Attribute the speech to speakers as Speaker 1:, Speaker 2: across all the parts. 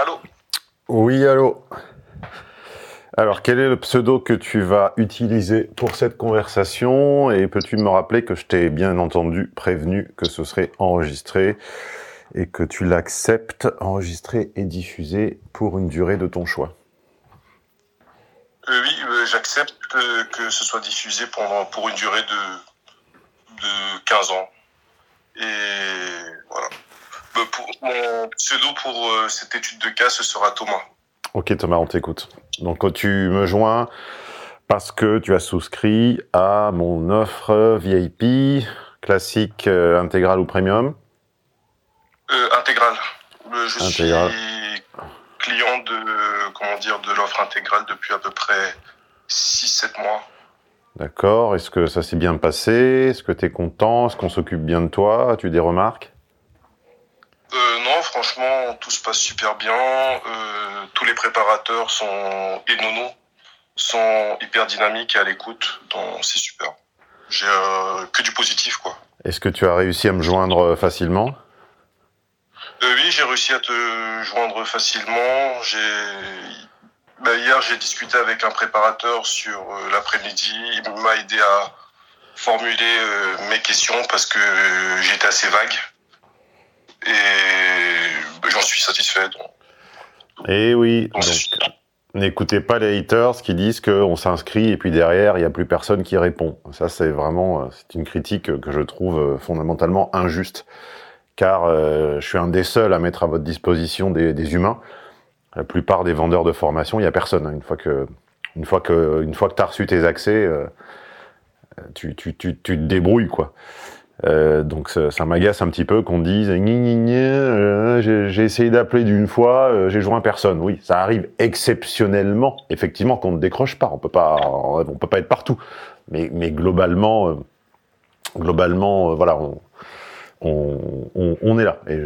Speaker 1: Allô
Speaker 2: Oui, allô. Alors, quel est le pseudo que tu vas utiliser pour cette conversation Et peux-tu me rappeler que je t'ai bien entendu prévenu que ce serait enregistré et que tu l'acceptes, enregistré et diffusé pour une durée de ton choix?
Speaker 1: Euh, Oui, euh, j'accepte euh, que ce soit diffusé pendant, pour une durée de, de 15 ans. Et voilà. Pour, mon pseudo pour cette étude de cas, ce sera Thomas.
Speaker 2: Ok Thomas, on t'écoute. Donc tu me joins parce que tu as souscrit à mon offre VIP, classique, euh, intégral ou premium?
Speaker 1: Euh, Intégral. Euh, je suis client de comment dire de l'offre intégrale depuis à peu près 6-7 mois.
Speaker 2: D'accord. Est-ce que ça s'est bien passé? Est-ce que tu es content? Est-ce qu'on s'occupe bien de toi? As-tu des remarques?
Speaker 1: Euh, non, franchement, tout se passe super bien. Euh, tous les préparateurs sont et Nono sont hyper dynamiques et à l'écoute, donc c'est super. J'ai euh, que du positif, quoi.
Speaker 2: Est-ce que tu as réussi à me joindre facilement?
Speaker 1: Euh, Oui, j'ai réussi à te joindre facilement. J'ai bah, hier, j'ai discuté avec un préparateur sur l'après-midi. Il m'a aidé à formuler mes questions parce que j'étais assez vague et j'en suis satisfait.
Speaker 2: Et eh oui, n'écoutez pas les haters qui disent qu'on s'inscrit et puis derrière il n'y a plus personne qui répond. Ça c'est vraiment c'est une critique que je trouve fondamentalement injuste, car euh, je suis un des seuls à mettre à votre disposition des, des humains. La plupart des vendeurs de formation, il n'y a personne. Hein. Une fois que une fois que une fois que as reçu tes accès, euh, tu, tu, tu, tu te débrouilles quoi. Euh, donc ça, ça m'agace un petit peu qu'on dise euh, j'ai essayé d'appeler d'une fois, euh, j'ai joint personne. Oui, ça arrive exceptionnellement, effectivement, qu'on ne décroche pas. On peut pas, on peut pas être partout. Mais, globalement, euh, globalement, voilà, on, est là. Et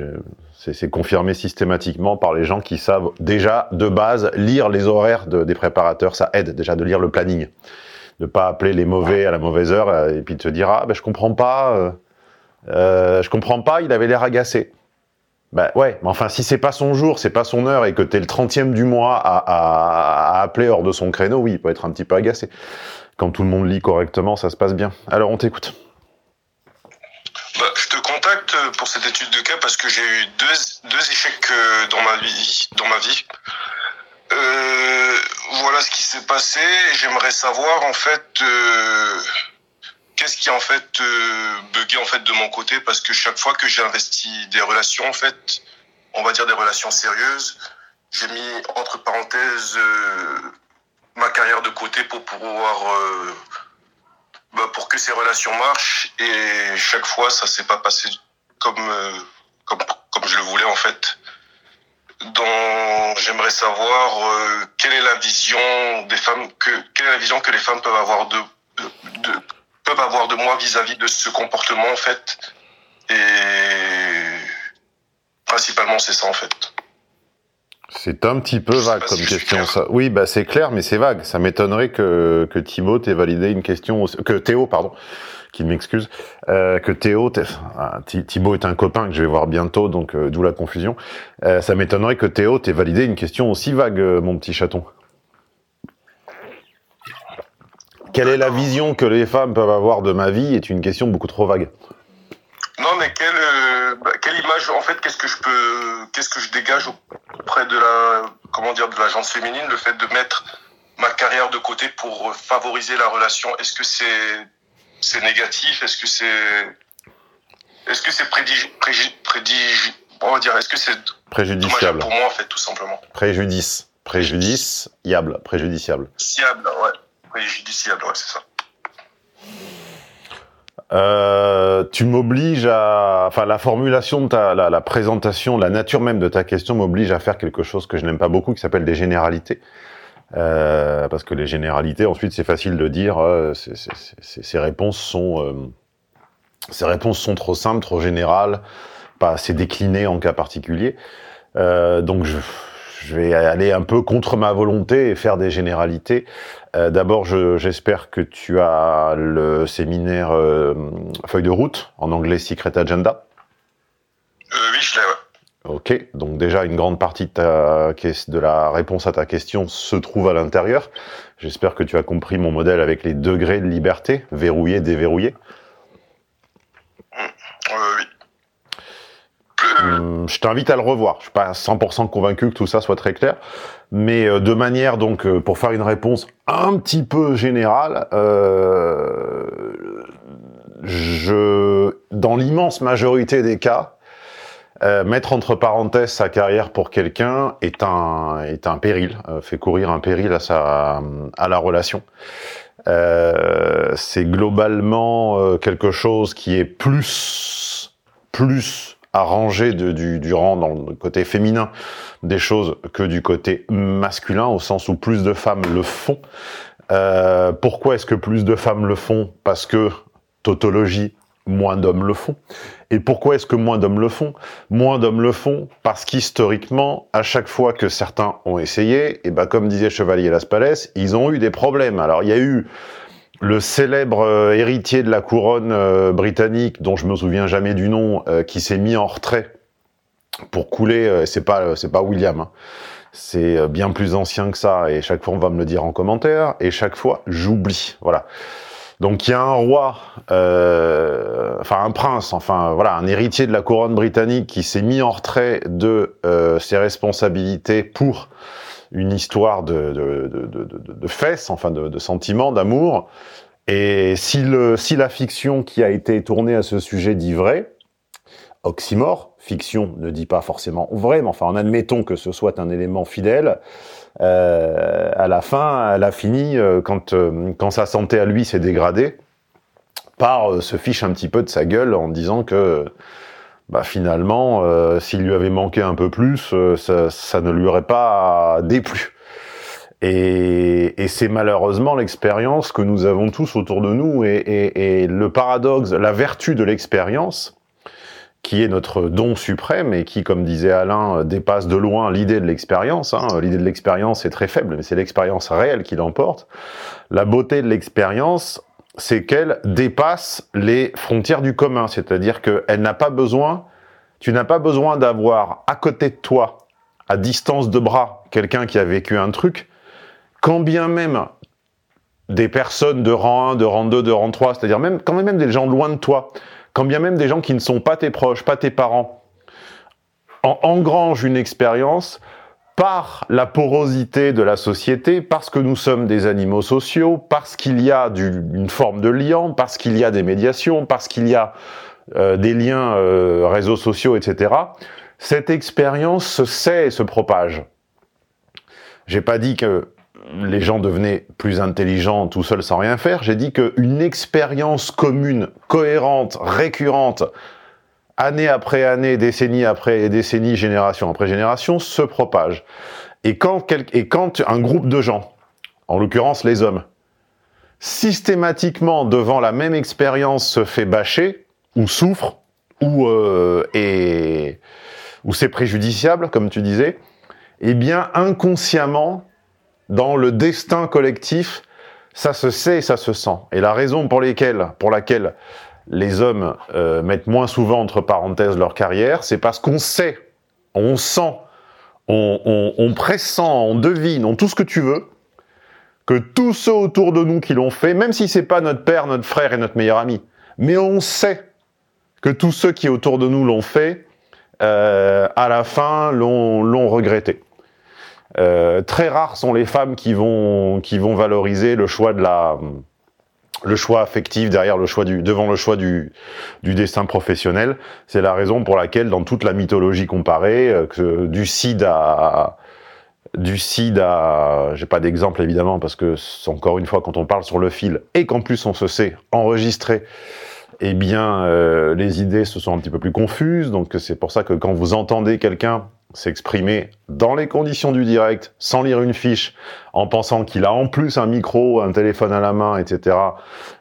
Speaker 2: c'est confirmé systématiquement par les gens qui savent déjà de base lire les horaires de, des préparateurs. Ça aide déjà de lire le planning de pas appeler les mauvais à la mauvaise heure et puis de se dire ah ben je comprends pas euh, je comprends pas, il avait l'air agacé. Ben ouais, mais enfin, si c'est pas son jour, c'est pas son heure et que t'es le 30e du mois à, appeler hors de son créneau, oui, il peut être un petit peu agacé. Quand tout le monde lit correctement, ça se passe bien. Alors, on t'écoute.
Speaker 1: Bah, je te contacte pour cette étude de cas parce que j'ai eu deux, deux échecs euh, dans ma vie. Dans ma vie. Euh, voilà ce qui s'est passé. J'aimerais savoir, en fait, qu'est-ce qui en fait euh, en fait de mon côté parce que chaque fois que j'ai investi des relations en fait, on va dire des relations sérieuses, j'ai mis entre parenthèses euh, ma carrière de côté pour pouvoir euh, bah, pour que ces relations marchent et chaque fois ça s'est pas passé comme euh, comme comme je le voulais en fait. Donc j'aimerais savoir quelle est la vision des femmes que quelle est la vision que les femmes peuvent avoir de, avoir de moi vis-à-vis de ce comportement en fait. Et principalement c'est ça en fait.
Speaker 2: C'est un petit peu vague comme question. Ça. Oui, bah c'est clair, mais c'est vague. Ça m'étonnerait que que Thibaut t'ait validé une question, que Théo, pardon, qu'il m'excuse, euh, que Théo, ah, Thibaut est un copain que je vais voir bientôt, donc euh, d'où la confusion. Euh, ça m'étonnerait que Théo t'ait validé une question aussi vague, euh, mon petit chaton. Quelle est la vision que les femmes peuvent avoir de ma vie est une question beaucoup trop vague.
Speaker 1: Non, mais quelle, euh, bah, quelle image, en fait, qu'est-ce que je peux, qu'est-ce que je dégage auprès de la, comment dire, de l'agence féminine, le fait de mettre ma carrière de côté pour favoriser la relation. Est-ce que c'est, c'est négatif Est-ce que c'est, est-ce que c'est prédig, prédig, on va dire, est-ce que c'est
Speaker 2: préjudiciable
Speaker 1: pour moi, en fait, tout simplement
Speaker 2: Préjudice, préjudiciable, préjudiciable.
Speaker 1: Préjudiciable, ouais préjudiciable, ouais, c'est ça.
Speaker 2: Euh, tu m'obliges à, enfin, la formulation de ta, la, présentation, la nature même de ta question m'oblige à faire quelque chose que je n'aime pas beaucoup, qui s'appelle des généralités. Euh, parce que les généralités, ensuite, c'est facile de dire, euh, ces réponses sont, ces réponses sont trop simples, trop générales, pas assez déclinées en cas particulier. Donc, je, je vais aller un peu contre ma volonté et faire des généralités. Euh, D'abord, j'espère que tu as le séminaire euh, feuille de route en anglais Secret Agenda.
Speaker 1: Euh, oui, je l'ai.
Speaker 2: Ok, donc déjà une grande partie de, ta, de la réponse à ta question se trouve à l'intérieur. J'espère que tu as compris mon modèle avec les degrés de liberté, verrouillé, déverrouillé.
Speaker 1: oui.
Speaker 2: Hum, je t'invite à le revoir. Je suis pas 100% convaincu que tout ça soit très clair, mais euh, de manière donc euh, pour faire une réponse un petit peu générale, euh, je, dans l'immense majorité des cas, euh, mettre entre parenthèses sa carrière pour quelqu'un est un est un péril, euh, fait courir un péril à sa à la relation. Euh, c'est globalement quelque chose qui est plus plus arrangé de, du, du rang dans le côté féminin des choses que du côté masculin, au sens où plus de femmes le font. pourquoi est-ce que plus de femmes le font? Parce que tautologie, moins d'hommes le font. Et pourquoi est-ce que moins d'hommes le font? Moins d'hommes le font parce qu'historiquement, à chaque fois que certains ont essayé, et ben comme disait Chevalier Las Palais, ils ont eu des problèmes. Alors il y a eu le célèbre euh, héritier de la couronne euh, britannique, dont je me souviens jamais du nom, euh, qui s'est mis en retrait pour couler. c'est pas c'est pas William. Hein. C'est bien plus ancien que ça, et chaque fois on va me le dire en commentaire, et chaque fois j'oublie. Voilà. Donc il y a un roi, enfin un prince, enfin voilà, un héritier de la couronne britannique qui s'est mis en retrait de ses responsabilités pour une histoire de, de, de, fesses, enfin de, sentiments, d'amour. Et si, le, si la fiction qui a été tournée à ce sujet dit vrai, oxymore, fiction ne dit pas forcément vrai, mais enfin en admettons que ce soit un élément fidèle, euh, à la fin, elle a fini, euh, quand, euh, quand sa santé à lui s'est dégradée, par se fiche un petit peu de sa gueule en disant que bah, finalement, s'il lui avait manqué un peu plus, ça, ça, ne lui aurait pas déplu. Et, et c'est malheureusement l'expérience que nous avons tous autour de nous. Et, et, et le paradoxe, la vertu de l'expérience, qui est notre don suprême et qui, comme disait Alain, euh, dépasse de loin l'idée de l'expérience. Hein. L'idée de l'expérience est très faible, mais c'est l'expérience réelle qui l'emporte. La beauté de l'expérience, c'est qu'elle dépasse les frontières du commun, c'est-à-dire qu'elle n'a pas besoin, tu n'as pas besoin d'avoir à côté de toi, à distance de bras, quelqu'un qui a vécu un truc, quand bien même des personnes de rang 1, de rang 2, de rang 3, c'est-à-dire même quand même des gens loin de toi, quand bien même des gens qui ne sont pas tes proches, pas tes parents, en engrangent une expérience par la porosité de la société, parce que nous sommes des animaux sociaux, parce qu'il y a une forme de lien, parce qu'il y a des médiations, parce qu'il y a euh, des liens euh, réseaux sociaux, etc. Cette expérience se sait et se propage. J'ai pas dit que les gens devenaient plus intelligents tout seuls sans rien faire. J'ai dit qu'une expérience commune, cohérente, récurrente, année après année, décennie après décennie, génération après génération, se propage. Et quand, et quand un groupe de gens, en l'occurrence les hommes, systématiquement devant la même expérience se fait bâcher, ou souffre, ou, euh, ou c'est préjudiciable, comme tu disais, eh bien inconsciemment, dans le destin collectif, ça se sait et ça se sent. Et la raison pour, pour laquelle les hommes euh, mettent moins souvent entre parenthèses leur carrière, c'est parce qu'on sait, on sent, on, pressent, on devine, on tout ce que tu veux, que tous ceux autour de nous qui l'ont fait, même si c'est pas notre père, notre frère et notre meilleur ami, mais on sait que tous ceux qui autour de nous l'ont fait, euh, à la fin l'ont regretté. Euh, très rares sont les femmes qui vont qui vont valoriser le choix de la le choix affectif derrière le choix du devant le choix du du destin professionnel. C'est la raison pour laquelle dans toute la mythologie comparée, euh, que du Cid à du Cid à j'ai pas d'exemple évidemment parce que encore une fois quand on parle sur le fil et qu'en plus on se sait enregistrer eh bien, euh, les idées se sont un petit peu plus confuses. Donc, c'est pour ça que quand vous entendez quelqu'un s'exprimer dans les conditions du direct, sans lire une fiche, en pensant qu'il a en plus un micro, un téléphone à la main, etc.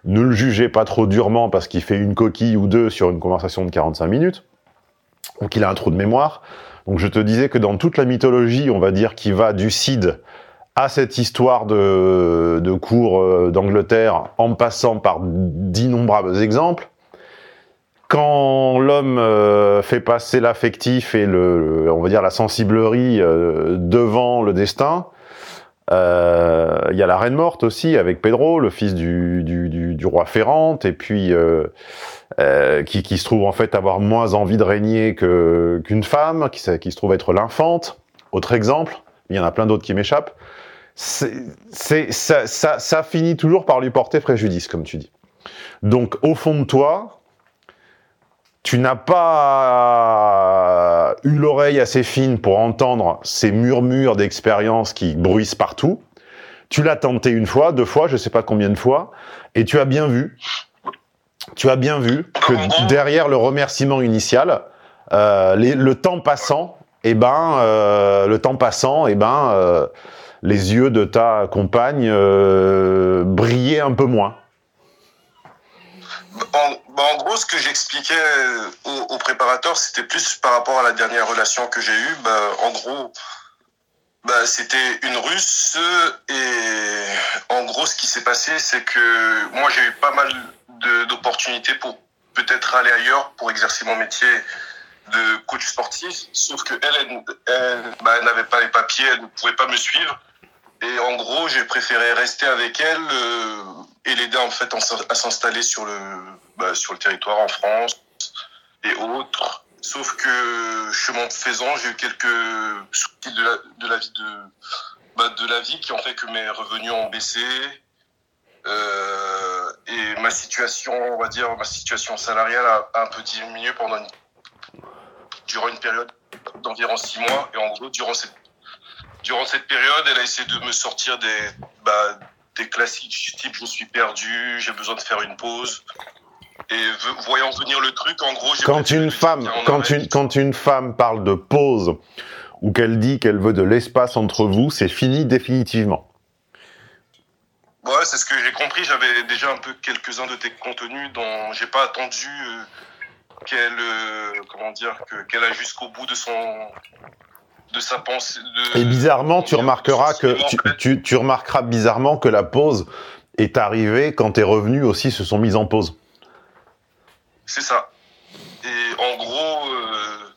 Speaker 2: Ne le jugez pas trop durement parce qu'il fait une coquille ou deux sur une conversation de 45 minutes, ou qu'il a un trou de mémoire. Donc je te disais que dans toute la mythologie, on va dire qui va du Cid à cette histoire de, de cours euh, d'Angleterre, en passant par d'innombrables exemples, quand l'homme fait passer l'affectif et le, on va dire la sensiblerie devant le destin, il y a la reine morte aussi avec Pedro, le fils du, du, du, du roi Ferrante, et puis qui, qui, se trouve en fait avoir moins envie de régner que qu'une femme, qui, qui se trouve être l'infante. Autre exemple, il y en a plein d'autres qui m'échappent c'est, ça, ça, ça finit toujours par lui porter préjudice, comme tu dis. Donc, au fond de toi, tu n'as pas eu l'oreille assez fine pour entendre ces murmures d'expérience qui bruissent partout. Tu l'as tenté une fois, deux fois, je sais pas combien de fois, et tu as bien vu, tu as bien vu que derrière le remerciement initial, euh, le temps passant, eh ben, euh, le temps passant, eh ben, euh, les yeux de ta compagne euh, brillaient un peu moins
Speaker 1: gros, ce que j'expliquais au, au, préparateur, c'était plus par rapport à la dernière relation que j'ai eue. Bah, en gros, bah, c'était une russe et en gros, ce qui s'est passé, c'est que moi, j'ai eu pas mal d'opportunités pour peut-être aller ailleurs pour exercer mon métier de coach sportif, sauf que elle, elle, bah, n'avait pas les papiers, elle ne pouvait pas me suivre. Et en gros, j'ai préféré rester avec elle euh, et l'aider en fait à s'installer sur le bah, sur le territoire en France et autres. Sauf que chemin faisant, j'ai eu quelques soucis de la, vie de bah, de la vie qui ont fait que mes revenus ont baissé euh, et ma situation, on va dire ma situation salariale a, un peu diminué pendant une, durant une période d'environ six mois. Et en gros, durant cette durant cette période, elle a essayé de me sortir des, bah, des classiques type je suis perdu, j'ai besoin de faire une pause. Et voyant venir le truc, en gros, j'ai
Speaker 2: quand une femme, quand une, quand une femme parle de pause ou qu'elle dit qu'elle veut de l'espace entre vous, c'est fini définitivement.
Speaker 1: Ouais, c'est ce que j'ai compris. J'avais déjà un peu quelques-uns de tes contenus dont j'ai pas attendu euh, qu'elle, euh, comment dire, qu'elle a jusqu'au bout de son de sa pensée.
Speaker 2: Et bizarrement, tu remarqueras que tu, tu, remarqueras bizarrement que la pause est arrivée quand tes revenus aussi se sont mis en pause.
Speaker 1: C'est ça. Et en gros, euh,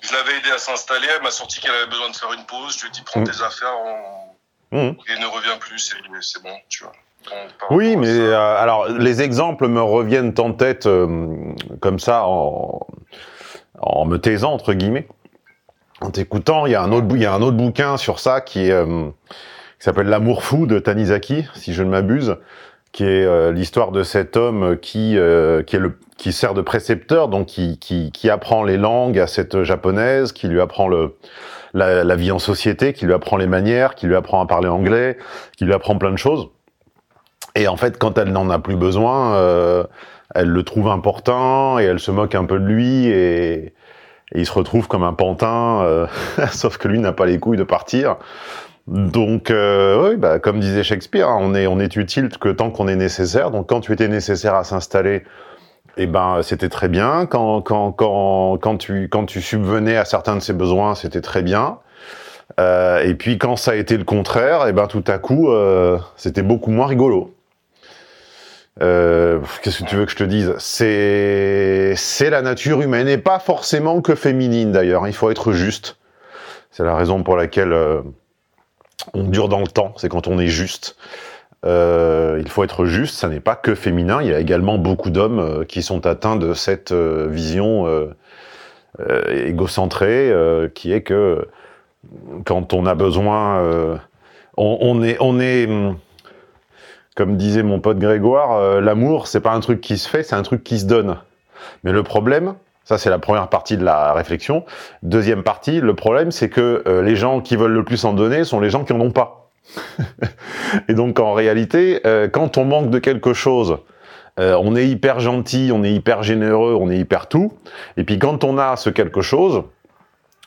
Speaker 1: je l'avais aidé à s'installer. Elle m'a sorti qu'elle avait besoin de faire une pause. Je lui ai dit prends mm. tes affaires mm. et ne reviens plus. C'est bon, tu vois.
Speaker 2: oui, mais euh, alors les exemples me reviennent en tête euh, comme ça en, en me taisant entre guillemets en t'écoutant, il y a un autre il y a un autre bouquin sur ça qui est qui s'appelle L'amour fou de Tanizaki, si je ne m'abuse, qui est euh, l'histoire de cet homme qui euh, qui est le qui sert de précepteur, donc qui, qui, qui apprend les langues à cette japonaise, qui lui apprend le la, la, vie en société, qui lui apprend les manières, qui lui apprend à parler anglais, qui lui apprend plein de choses. Et en fait, quand elle n'en a plus besoin, elle le trouve important et elle se moque un peu de lui et et il se retrouve comme un pantin, euh, sauf que lui n'a pas les couilles de partir. Donc, euh, oui, bah, comme disait Shakespeare, hein, on est on est utile que tant qu'on est nécessaire. Donc, quand tu étais nécessaire à s'installer, eh ben c'était très bien. Quand quand quand quand tu quand tu subvenais à certains de ses besoins, c'était très bien. Euh, et puis quand ça a été le contraire, eh ben tout à coup, euh, c'était beaucoup moins rigolo. Euh, qu'est-ce que tu veux que je te dise? C'est c'est la nature humaine et pas forcément que féminine d'ailleurs. Il faut être juste. C'est la raison pour laquelle euh, on dure dans le temps. C'est quand on est juste. Euh, il faut être juste. Ça n'est pas que féminin. Il y a également beaucoup d'hommes euh, qui sont atteints de cette euh, vision égocentrée, qui est que quand on a besoin, on, on est on est comme disait mon pote Grégoire, euh, l'amour, c'est pas un truc qui se fait, c'est un truc qui se donne. Mais le problème, ça c'est la première partie de la réflexion. Deuxième partie, le problème, c'est que euh, les gens qui veulent le plus en donner sont les gens qui en ont pas. et donc en réalité, euh, quand on manque de quelque chose, on est hyper gentil, on est hyper généreux, on est hyper tout. Et puis quand on a ce quelque chose,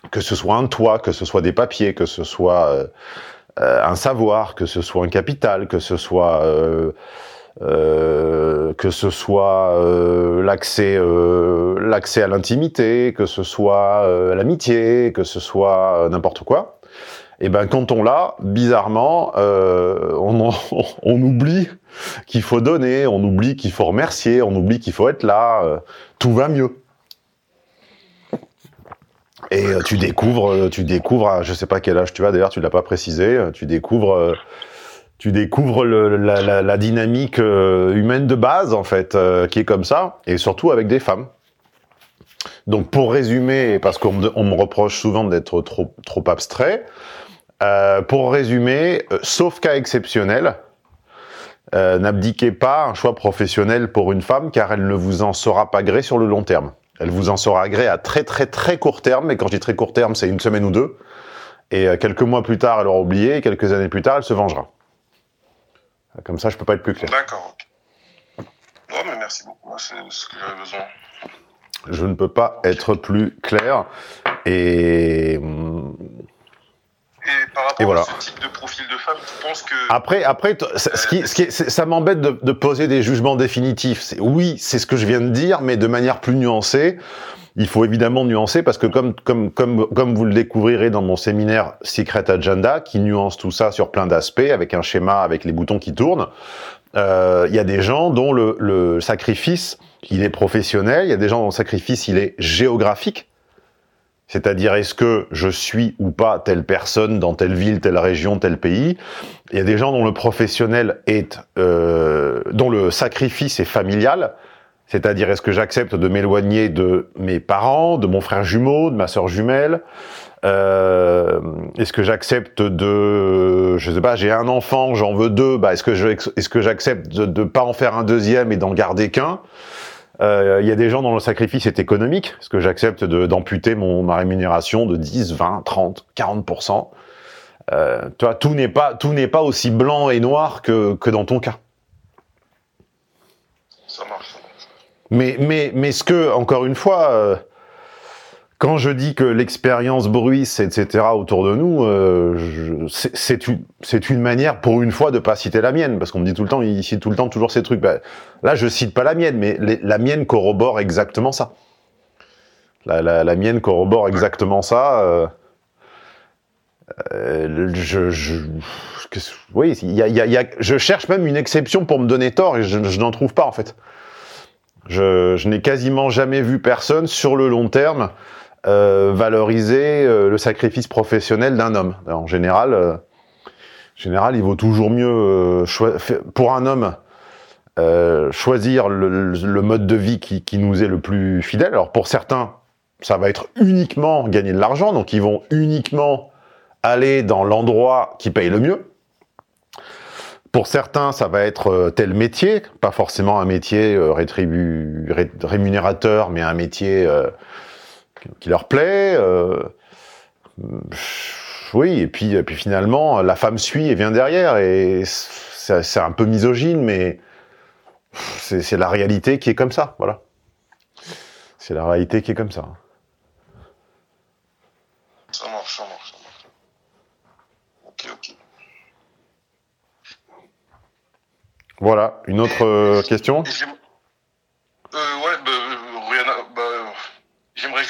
Speaker 2: que ce soit un toit, que ce soit des papiers, que ce soit euh, un savoir, que ce soit un capital, que ce soit euh, euh, que ce soit l'accès l'accès à l'intimité, que ce soit l'amitié, que ce soit n'importe quoi. Et ben quand on l'a, bizarrement, euh, on, oublie qu'il faut donner, on oublie qu'il faut remercier, on oublie qu'il faut être là, euh, tout va mieux. Et euh, tu découvres, tu découvres, je sais pas quel âge tu as d'ailleurs, tu l'as pas précisé, tu découvres, tu découvres le, la, la, la, dynamique humaine de base en fait, qui est comme ça, et surtout avec des femmes. Donc pour résumer, parce qu'on me, me reproche souvent d'être trop, trop abstrait, euh, pour résumer, euh, sauf cas exceptionnel, euh, n'abdiquez pas un choix professionnel pour une femme car elle ne vous en sera pas gré sur le long terme. Elle vous en sera gré à très très très court terme, et quand je dis très court terme, c'est une semaine ou deux. Et quelques mois plus tard, elle aura oublié, et quelques années plus tard, elle se vengera. Comme ça, je peux pas être plus clair.
Speaker 1: D'accord. Non, mais merci beaucoup. C'est ce que j'avais besoin.
Speaker 2: Je ne peux pas être plus clair. Et
Speaker 1: et par rapport à ce type de profil de femme, tu penses que...
Speaker 2: Après, après ce qui, ce qui ça m'embête de, de, poser des jugements définitifs. Oui, c'est ce que je viens de dire, mais de manière plus nuancée. Il faut évidemment nuancer parce que comme, comme, comme, comme vous le découvrirez dans mon séminaire Secret Agenda, qui nuance tout ça sur plein d'aspects, avec un schéma, avec les boutons qui tournent, euh, il y a des gens dont le, le sacrifice, il est professionnel, il y a des gens dont le sacrifice, il est géographique. C'est-à-dire, est-ce que je suis ou pas telle personne dans telle ville, telle région, tel pays? Il y a des gens dont le professionnel est, euh, dont le sacrifice est familial. C'est-à-dire, est-ce que j'accepte de m'éloigner de mes parents, de mon frère jumeau, de ma sœur jumelle? Euh, Est-ce que j'accepte de, je sais pas, j'ai un enfant, j'en veux deux, bah est-ce que j'accepte de ne pas en faire un deuxième et d'en garder qu'un? Euh, il y a des gens dont le sacrifice est économique, parce que j'accepte d'amputer mon ma rémunération de 10, 20, 30, 40% euh, tu vois, tout n'est pas tout n'est pas aussi blanc et noir que que dans ton cas.
Speaker 1: Ça marche.
Speaker 2: Mais mais mais ce que encore une fois, euh, quand je dis que l'expérience bruisse, etc., autour de nous, euh, c'est une, manière, pour une fois, de pas citer la mienne, parce qu'on me dit tout le temps, il cite tout le temps toujours ces trucs. Ben, là, je cite pas la mienne, mais la mienne corrobore exactement ça. La, mienne corrobore exactement ça. Je, cherche même une exception pour me donner tort, et je, n'en trouve pas, en fait. Je, n'ai quasiment jamais vu personne, sur le long terme, valoriser euh, le sacrifice professionnel d'un homme. En général, euh, général, il vaut toujours mieux pour un homme choisir le, mode de vie qui, nous est le plus fidèle. Alors pour certains, ça va être uniquement gagner de l'argent, donc ils vont uniquement aller dans l'endroit qui paye le mieux. Pour certains, ça va être tel métier, pas forcément un métier rémunérateur, mais un métier qui leur plaît. Euh, oui, et puis, et puis finalement, la femme suit et vient derrière. Et c'est un peu misogyne, mais c'est la réalité qui est comme ça. Voilà. C'est la réalité qui est comme ça.
Speaker 1: Ça marche, ça marche, ça marche. Ok, ok.
Speaker 2: Voilà, une autre euh,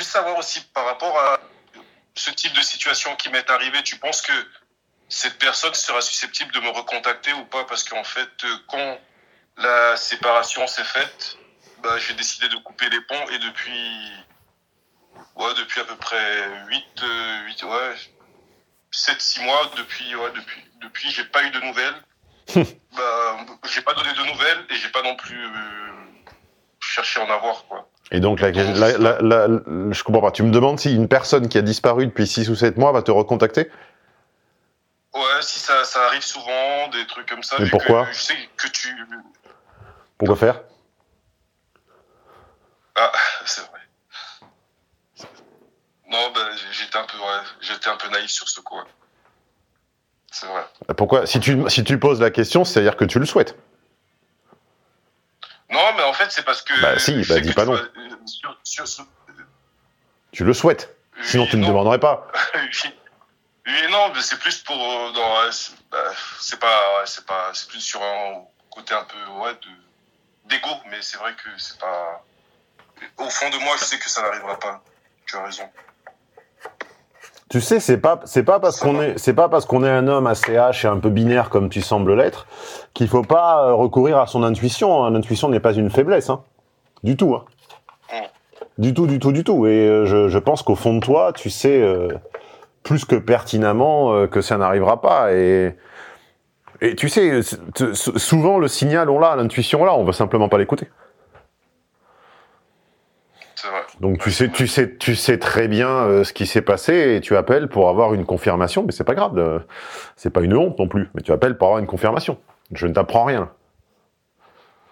Speaker 1: savoir aussi par rapport à ce type de situation qui m'est arrivé, tu penses que cette personne sera susceptible de me recontacter ou pas? Parce qu'en fait, quand la séparation s'est faite, bah, j'ai décidé de couper les ponts et depuis, ouais, depuis à peu près 8, 8 ouais, 7, 6 mois, depuis, ouais, depuis, depuis, j'ai pas eu de nouvelles. bah, j'ai pas donné de nouvelles et j'ai pas non plus euh, cherché à en avoir, quoi.
Speaker 2: Et donc, la, la, la, je comprends pas. Tu me demandes si une personne qui a disparu depuis 6 ou 7 mois va te recontacter?
Speaker 1: Ouais, si ça, ça, arrive souvent, des trucs comme ça.
Speaker 2: Mais pourquoi?
Speaker 1: Je sais que tu.
Speaker 2: Pourquoi faire?
Speaker 1: Ah, c'est vrai. Non, ben, j'étais un peu, ouais, j'étais un peu naïf sur ce coup. C'est vrai.
Speaker 2: Pourquoi? Si tu, si tu poses la question, c'est-à-dire que tu le souhaites.
Speaker 1: Non, mais en fait, c'est parce que.
Speaker 2: Bah si, bah dis pas non. Euh, tu le souhaites. Sinon, tu ne me demanderais pas.
Speaker 1: oui, non, mais c'est plus pour. Euh, bah, c'est pas. C'est pas. C'est plus sur un côté un peu. Ouais, d'ego, mais c'est vrai que c'est pas. Au fond de moi, je sais que ça n'arrivera pas. Tu as raison.
Speaker 2: Tu sais, c'est pas c'est pas parce qu'on est c'est pas parce qu'on est un homme assez H et un peu binaire comme tu sembles l'être qu'il faut pas euh, recourir à son intuition. L'intuition n'est pas une faiblesse, hein. Du tout. Hein. Du tout, du tout, du tout. Et euh, je, je pense qu'au fond de toi, tu sais euh, plus que pertinemment que ça n'arrivera pas. Et et tu sais, souvent le signal on l'a, l'intuition là, on va simplement pas l'écouter. Donc tu sais, tu sais, tu sais très bien euh, ce qui s'est passé et tu appelles pour avoir une confirmation, mais c'est pas grave, euh, c'est pas une honte non plus, mais tu appelles pour avoir une confirmation. Je ne t'apprends rien.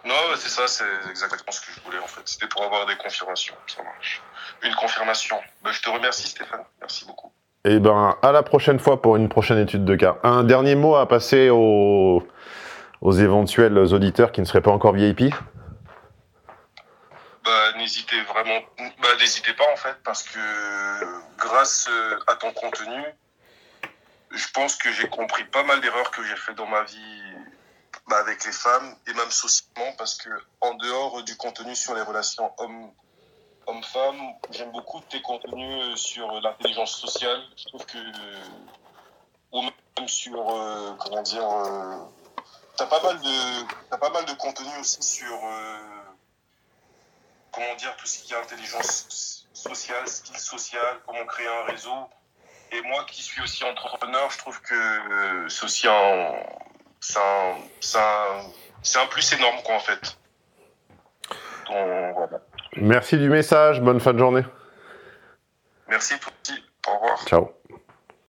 Speaker 1: Non, c'est ça, c'est exactement ce que je voulais en fait. C'était pour avoir des confirmations, ça marche. Une confirmation. Ben, je te remercie Stéphane, merci beaucoup.
Speaker 2: Eh ben, à la prochaine fois pour une prochaine étude de cas. Un dernier mot à passer aux, aux éventuels auditeurs qui ne seraient pas encore VIP
Speaker 1: bah, n'hésitez vraiment, bah, n'hésitez pas en fait, parce que grâce euh, à ton contenu, je pense que j'ai compris pas mal d'erreurs que j'ai fait dans ma vie bah, avec les femmes et même socialement, parce que en dehors du contenu sur les relations hommes homme-femme, j'aime beaucoup tes contenus sur l'intelligence sociale. Je trouve que ou même sur euh, comment dire, euh, t'as pas mal de t'as pas mal de contenu aussi sur comment dire, tout ce qui est intelligence sociale, skill social, comment créer un réseau. Et moi qui suis aussi entrepreneur, je trouve que euh, c'est aussi un, c'est un, plus énorme quoi en fait.
Speaker 2: Merci du message, bonne fin de journée.
Speaker 1: Merci aussi, au revoir.
Speaker 2: Ciao.